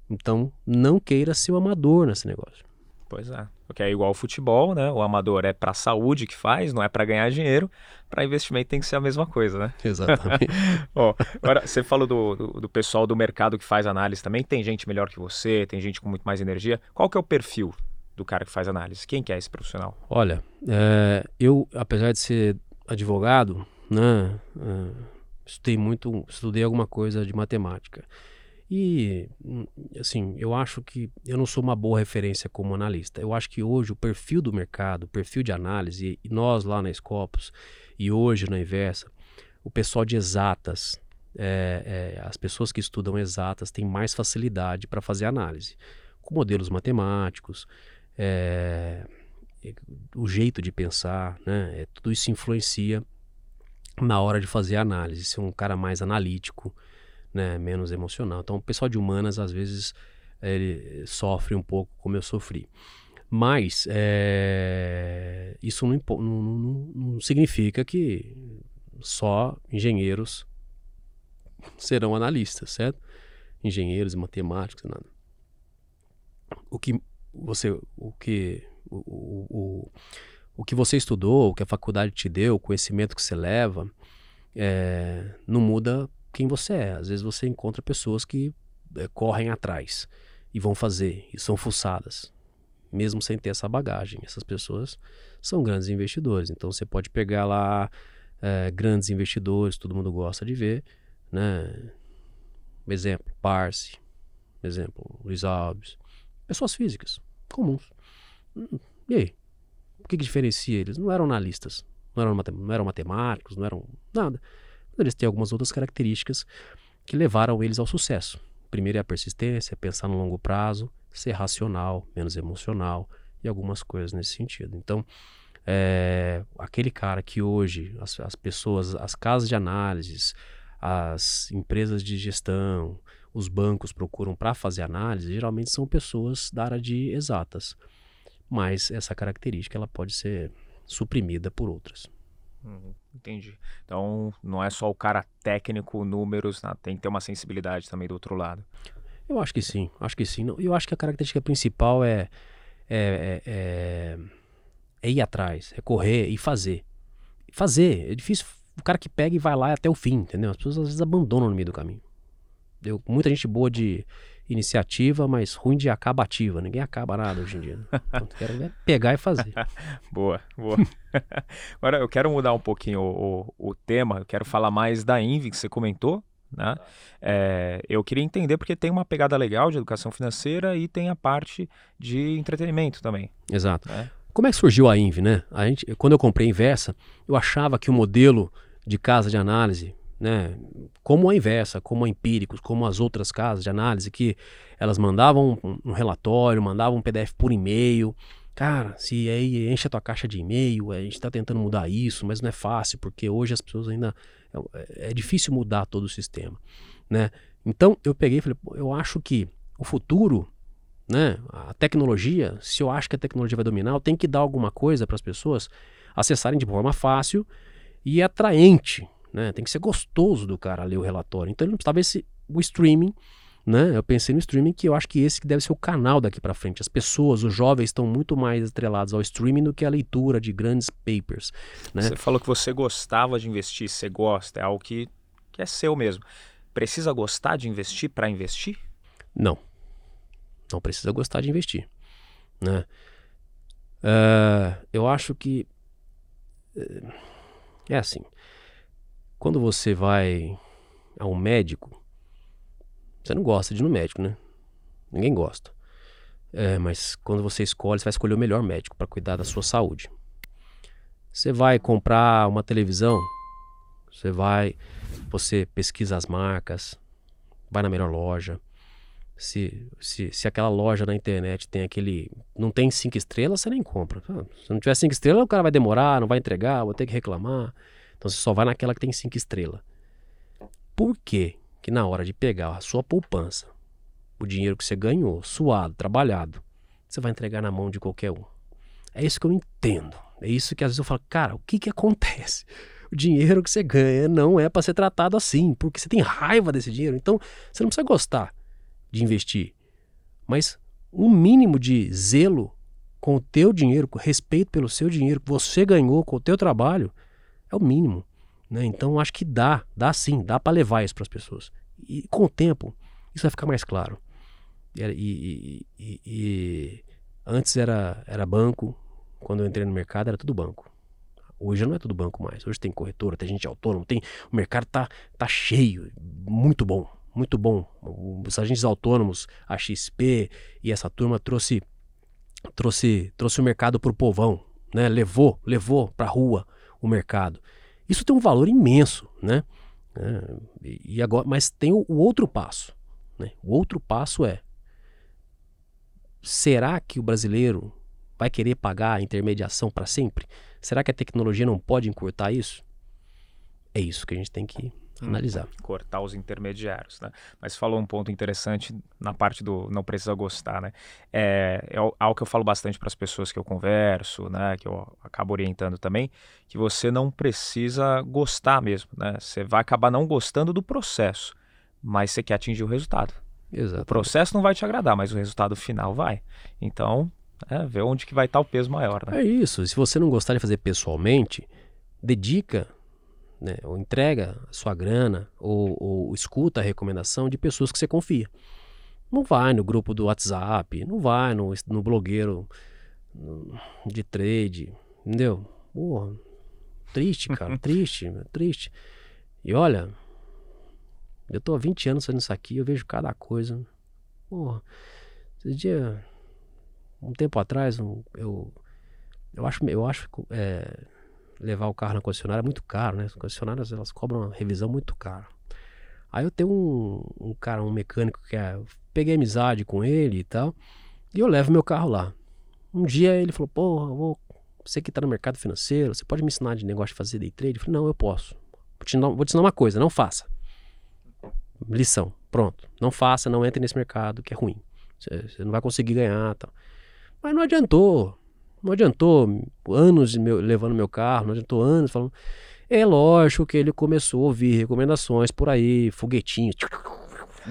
Então, não queira ser o amador nesse negócio. Pois é. Porque é igual ao futebol, né? O amador é para saúde que faz, não é para ganhar dinheiro. Para investimento tem que ser a mesma coisa, né? Exatamente. Ó, agora, você falou do, do, do, pessoal do mercado que faz análise também. Tem gente melhor que você, tem gente com muito mais energia. Qual que é o perfil do cara que faz análise? Quem que é esse profissional? Olha, é, eu, apesar de ser advogado, né? É, estudei muito, estudei alguma coisa de matemática. E, assim, eu acho que eu não sou uma boa referência como analista. Eu acho que hoje o perfil do mercado, o perfil de análise, e nós lá na Scopus, e hoje na Inversa, o pessoal de exatas, é, é, as pessoas que estudam exatas têm mais facilidade para fazer análise, com modelos matemáticos, é, o jeito de pensar, né? É, tudo isso influencia na hora de fazer análise. Ser um cara mais analítico, né, menos emocional. Então, o pessoal de humanas, às vezes, ele sofre um pouco como eu sofri. Mas é, isso não, não, não, não, significa que só engenheiros serão analistas, certo? Engenheiros matemáticos, nada. O que você, o que, o, o, o, o que você estudou, o que a faculdade te deu, o conhecimento que você leva, é, não muda quem você é. Às vezes você encontra pessoas que é, correm atrás e vão fazer e são fuçadas, mesmo sem ter essa bagagem. Essas pessoas são grandes investidores. Então você pode pegar lá é, grandes investidores, todo mundo gosta de ver, né? Exemplo, Parse, exemplo, Luiz Alves, pessoas físicas, comuns. Hum, e aí? O que, que diferencia eles? Não eram analistas, não eram, não eram matemáticos, não eram nada eles têm algumas outras características que levaram eles ao sucesso. Primeiro é a persistência, pensar no longo prazo, ser racional, menos emocional e algumas coisas nesse sentido. Então, é, aquele cara que hoje as, as pessoas, as casas de análises, as empresas de gestão, os bancos procuram para fazer análise, geralmente são pessoas da área de exatas. Mas essa característica ela pode ser suprimida por outras. Uhum, entendi. Então, não é só o cara técnico, números, né? tem que ter uma sensibilidade também do outro lado. Eu acho que sim, acho que sim. Eu acho que a característica principal é, é, é, é, é ir atrás, é correr e fazer. Fazer, é difícil. O cara que pega e vai lá até o fim, entendeu? As pessoas às vezes abandonam no meio do caminho. Deu muita gente boa de iniciativa, mas ruim de acabativa. Ninguém acaba nada hoje em dia. Né? Então, quero é pegar e fazer. boa, boa. Agora eu quero mudar um pouquinho o, o, o, tema, eu quero falar mais da Invi que você comentou, Né? É, eu queria entender porque tem uma pegada legal de educação financeira e tem a parte de entretenimento também. Exato. Né? Como é que surgiu a Inv, né? A gente, quando eu comprei a Inversa, eu achava que o modelo de casa de análise, né, como a Inversa, como a Empíricos, como as outras casas de análise, que elas mandavam um relatório, mandavam um PDF por e-mail. Cara, se aí enche a tua caixa de e-mail, a gente está tentando mudar isso, mas não é fácil, porque hoje as pessoas ainda. É, é difícil mudar todo o sistema. Né? Então eu peguei e falei, eu acho que o futuro né? A tecnologia, se eu acho que a tecnologia vai dominar, eu tenho que dar alguma coisa para as pessoas acessarem de forma fácil e atraente, né? Tem que ser gostoso do cara ler o relatório. Então, talvez esse, o streaming, né? Eu pensei no streaming que eu acho que esse que deve ser o canal daqui para frente. As pessoas, os jovens estão muito mais atrelados ao streaming do que à leitura de grandes papers, né? Você falou que você gostava de investir, você gosta, é algo que, que é seu mesmo. Precisa gostar de investir para investir? Não. Não precisa gostar de investir. Né? Uh, eu acho que uh, é assim. Quando você vai a um médico, você não gosta de ir no médico, né? Ninguém gosta. É, mas quando você escolhe, você vai escolher o melhor médico para cuidar da sua saúde. Você vai comprar uma televisão, você vai, você pesquisa as marcas, vai na melhor loja, se, se, se aquela loja na internet tem aquele. Não tem cinco estrelas, você nem compra. Se não tiver cinco estrelas, o cara vai demorar, não vai entregar, vou ter que reclamar. Então você só vai naquela que tem cinco estrelas. Por que que na hora de pegar a sua poupança, o dinheiro que você ganhou, suado, trabalhado, você vai entregar na mão de qualquer um? É isso que eu entendo. É isso que às vezes eu falo, cara, o que que acontece? O dinheiro que você ganha não é para ser tratado assim, porque você tem raiva desse dinheiro. Então você não precisa gostar de investir, mas um mínimo de zelo com o teu dinheiro, com respeito pelo seu dinheiro que você ganhou com o teu trabalho, é o mínimo. Né? Então acho que dá, dá sim, dá para levar isso para as pessoas. E com o tempo, isso vai ficar mais claro. E, e, e, e, antes era, era banco, quando eu entrei no mercado era tudo banco. Hoje não é tudo banco mais. Hoje tem corretora, tem gente autônoma, tem o mercado tá, tá cheio, muito bom muito bom. Os agentes autônomos, a XP e essa turma trouxe trouxe trouxe o mercado para o povão, né? Levou levou para a rua o mercado. Isso tem um valor imenso, né? É, e agora, mas tem o, o outro passo. Né? O outro passo é: será que o brasileiro vai querer pagar a intermediação para sempre? Será que a tecnologia não pode encurtar isso? É isso que a gente tem que analisar. Cortar os intermediários, né? Mas falou um ponto interessante na parte do não precisa gostar, né? É, é algo que eu falo bastante para as pessoas que eu converso, né? Que eu acabo orientando também, que você não precisa gostar mesmo, né? Você vai acabar não gostando do processo, mas você quer atingir o resultado. Exato. O processo não vai te agradar, mas o resultado final vai. Então, é, ver onde que vai estar o peso maior, né? É isso. Se você não gostar de fazer pessoalmente, dedica né, ou entrega sua grana, ou, ou escuta a recomendação de pessoas que você confia. Não vai no grupo do WhatsApp, não vai no, no blogueiro de trade, entendeu? Porra, triste, cara, triste, triste. E olha, eu tô há 20 anos fazendo isso aqui, eu vejo cada coisa. Porra, esse dia, um tempo atrás, eu, eu acho, eu acho é, levar o carro na concessionária é muito caro, né? As concessionárias elas cobram uma revisão muito cara. Aí eu tenho um, um cara, um mecânico que é. Peguei amizade com ele e tal. E eu levo meu carro lá. Um dia ele falou: Porra, vou, você que tá no mercado financeiro, você pode me ensinar de negócio de fazer day trade? Eu falei: Não, eu posso. Vou te, vou te ensinar uma coisa: não faça. Lição: pronto. Não faça, não entre nesse mercado que é ruim. Você, você não vai conseguir ganhar tal. Mas não adiantou. Não adiantou anos meu, levando meu carro, não adiantou anos falando. É lógico que ele começou a ouvir recomendações por aí, foguetinhos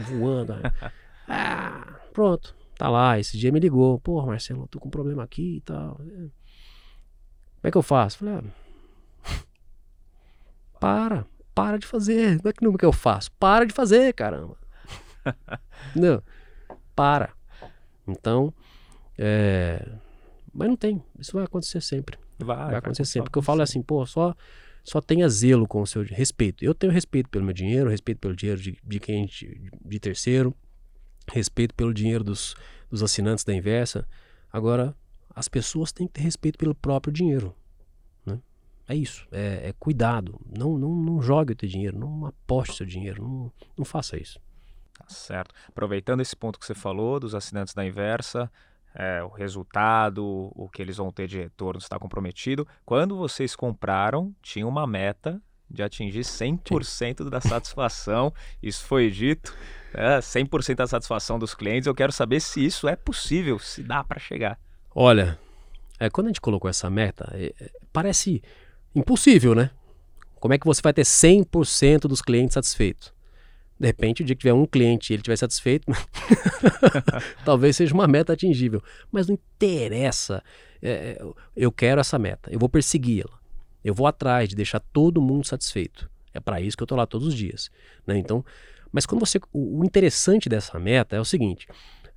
voando. ah, pronto, tá lá. Esse dia me ligou. Pô, Marcelo, tô com um problema aqui e tal. Como é que eu faço? Falei, ah, para, para de fazer. Como é que não é que eu faço? Para de fazer, caramba. não, para. Então, é, mas não tem. Isso vai acontecer sempre. Vai, vai acontecer sempre. Porque eu falo assim, pô, só, Só tenha zelo com o seu respeito. Eu tenho respeito pelo meu dinheiro, respeito pelo dinheiro de, de quem de, de terceiro, respeito pelo dinheiro dos, dos assinantes da inversa. Agora, as pessoas têm que ter respeito pelo próprio dinheiro. Né? É isso, é, é, cuidado. Não, não, não jogue o teu dinheiro, não aposte o seu dinheiro, não, não faça isso. Tá certo. Aproveitando esse ponto que você falou dos assinantes da inversa, é, o resultado, o que eles vão ter de retorno está comprometido. Quando vocês compraram, tinha uma meta de atingir 100% da satisfação. Isso foi dito, é, 100% da satisfação dos clientes. Eu quero saber se isso é possível, se dá para chegar. Olha, é, quando a gente colocou essa meta, é, é parece impossível, né? Como é que você vai ter 100% dos clientes satisfeitos? De repente, o dia que tiver um cliente e ele estiver satisfeito, talvez seja uma meta atingível. Mas não interessa. É, eu quero essa meta, eu vou persegui-la. Eu vou atrás de deixar todo mundo satisfeito. É para isso que eu estou lá todos os dias. Né? Então, mas quando você, o, o interessante dessa meta é o seguinte: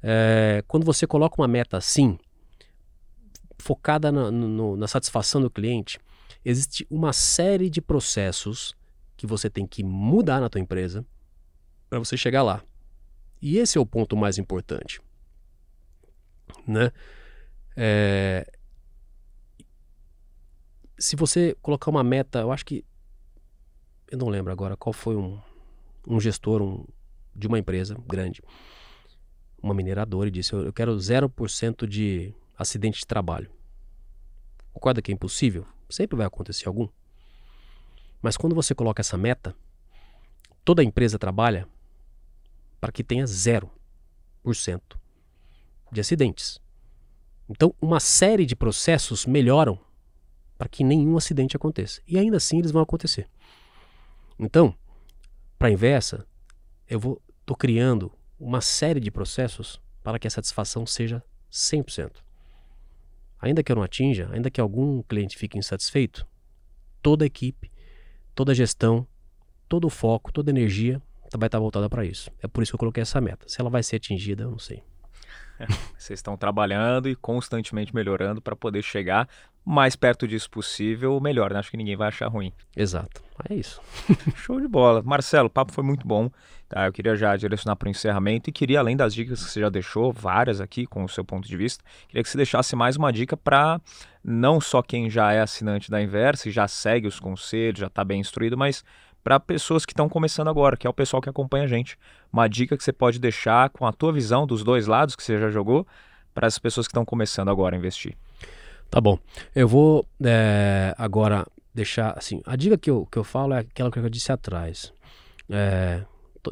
é, quando você coloca uma meta assim, focada na, no, na satisfação do cliente, existe uma série de processos que você tem que mudar na tua empresa para você chegar lá. E esse é o ponto mais importante, né? É... Se você colocar uma meta, eu acho que eu não lembro agora qual foi um, um gestor um, de uma empresa grande, uma mineradora, e disse: Eu, eu quero 0% de acidente de trabalho. Concorda que é impossível? Sempre vai acontecer algum. Mas quando você coloca essa meta, toda empresa trabalha para que tenha 0% de acidentes. Então, uma série de processos melhoram para que nenhum acidente aconteça. E ainda assim eles vão acontecer. Então, para a inversa, eu vou estou criando uma série de processos para que a satisfação seja 100%. Ainda que eu não atinja, ainda que algum cliente fique insatisfeito, toda a equipe, toda a gestão, todo o foco, toda a energia vai estar voltada para isso. É por isso que eu coloquei essa meta. Se ela vai ser atingida, eu não sei. Vocês estão trabalhando e constantemente melhorando para poder chegar mais perto disso possível, melhor, né? Acho que ninguém vai achar ruim. Exato. É isso. Show de bola. Marcelo, o papo foi muito bom. Tá? Eu queria já direcionar para o encerramento e queria, além das dicas que você já deixou, várias aqui com o seu ponto de vista, queria que você deixasse mais uma dica para não só quem já é assinante da Inversa e já segue os conselhos, já está bem instruído, mas para pessoas que estão começando agora, que é o pessoal que acompanha a gente. Uma dica que você pode deixar com a tua visão dos dois lados que você já jogou para as pessoas que estão começando agora a investir. Tá bom. Eu vou é, agora deixar assim. A dica que eu, que eu falo é aquela que eu disse atrás. É,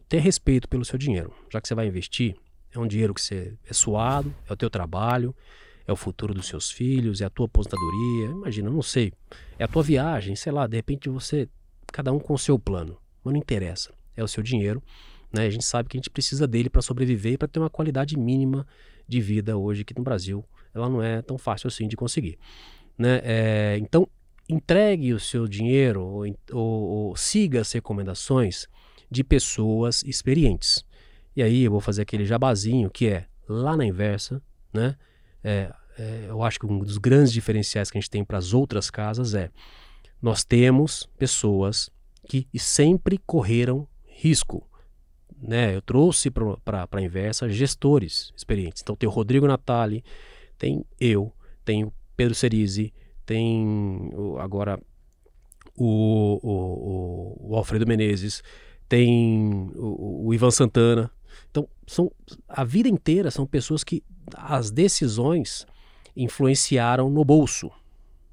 ter respeito pelo seu dinheiro. Já que você vai investir, é um dinheiro que você é suado, é o teu trabalho, é o futuro dos seus filhos, é a tua aposentadoria, imagina, não sei. É a tua viagem, sei lá, de repente você cada um com o seu plano. Mas não interessa. É o seu dinheiro. Né? A gente sabe que a gente precisa dele para sobreviver e para ter uma qualidade mínima de vida hoje, que no Brasil ela não é tão fácil assim de conseguir. Né? É, então, entregue o seu dinheiro ou, ou, ou siga as recomendações de pessoas experientes. E aí eu vou fazer aquele jabazinho que é lá na inversa, né? É, é, eu acho que um dos grandes diferenciais que a gente tem para as outras casas é nós temos pessoas que sempre correram risco. Né? Eu trouxe para a inversa gestores experientes. Então tem o Rodrigo Natali, tem eu, tem o Pedro Cerise, tem agora o, o, o, Alfredo Menezes, tem o, o Ivan Santana. Então, são, a vida inteira são pessoas que as decisões influenciaram no bolso.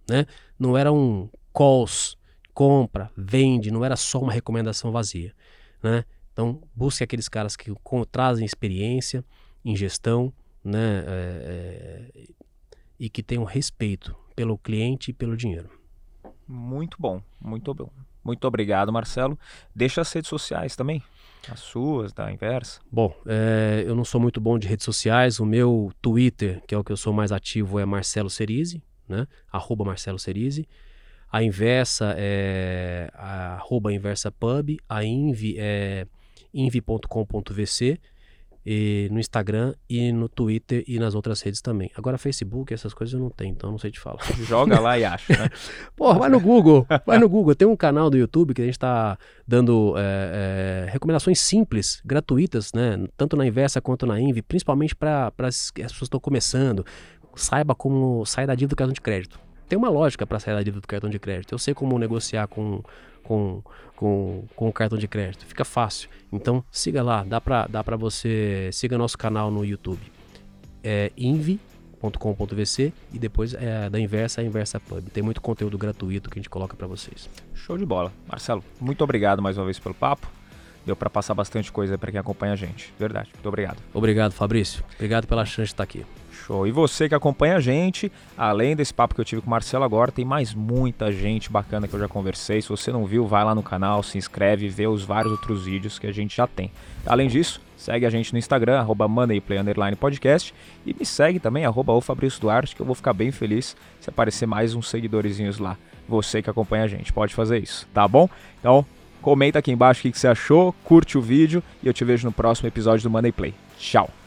Né? Não eram calls, compra, vende, não era só uma recomendação vazia. Né? Então, busque aqueles caras que com, trazem experiência em gestão né? É, é, e que tenham respeito pelo cliente e pelo dinheiro. Muito bom, muito bom. Muito obrigado, Marcelo. Deixa as redes sociais também, as suas, da inversa. Bom, é, eu não sou muito bom de redes sociais. O meu Twitter, que é o que eu sou mais ativo, é Marcelo Cerise, né? Arroba Marcelo Cerise. A inversa é a arroba inversa pub, a inv é inv.com.vc e no Instagram e no Twitter e nas outras redes também. Agora, Facebook, essas coisas eu não tenho, então não sei te falar. Joga lá e acha, né? Porra, vai no Google, vai no Google. Tem um canal do YouTube que a gente está dando é, é, recomendações simples, gratuitas, né? Tanto na Inversa quanto na Invi, principalmente para as pessoas que estão começando. Saiba como sair da dívida do cartão de crédito. Tem uma lógica para sair da dívida do cartão de crédito. Eu sei como negociar com com, com, com o cartão de crédito. Fica fácil. Então siga lá, dá para dá pra você. Siga nosso canal no YouTube. É invi.com.vc e depois é da Inversa, a Inversa Pub. Tem muito conteúdo gratuito que a gente coloca para vocês. Show de bola. Marcelo, muito obrigado mais uma vez pelo papo. Deu para passar bastante coisa para quem acompanha a gente. Verdade. Muito obrigado. Obrigado, Fabrício. Obrigado pela chance de estar aqui. Show. E você que acompanha a gente, além desse papo que eu tive com o Marcelo agora, tem mais muita gente bacana que eu já conversei. Se você não viu, vai lá no canal, se inscreve vê os vários outros vídeos que a gente já tem. Além disso, segue a gente no Instagram, arroba moneyplay_podcast e me segue também, arroba o Fabrício Duarte, que eu vou ficar bem feliz se aparecer mais uns seguidorzinhos lá. Você que acompanha a gente, pode fazer isso, tá bom? Então, comenta aqui embaixo o que você achou, curte o vídeo e eu te vejo no próximo episódio do Money Play. Tchau!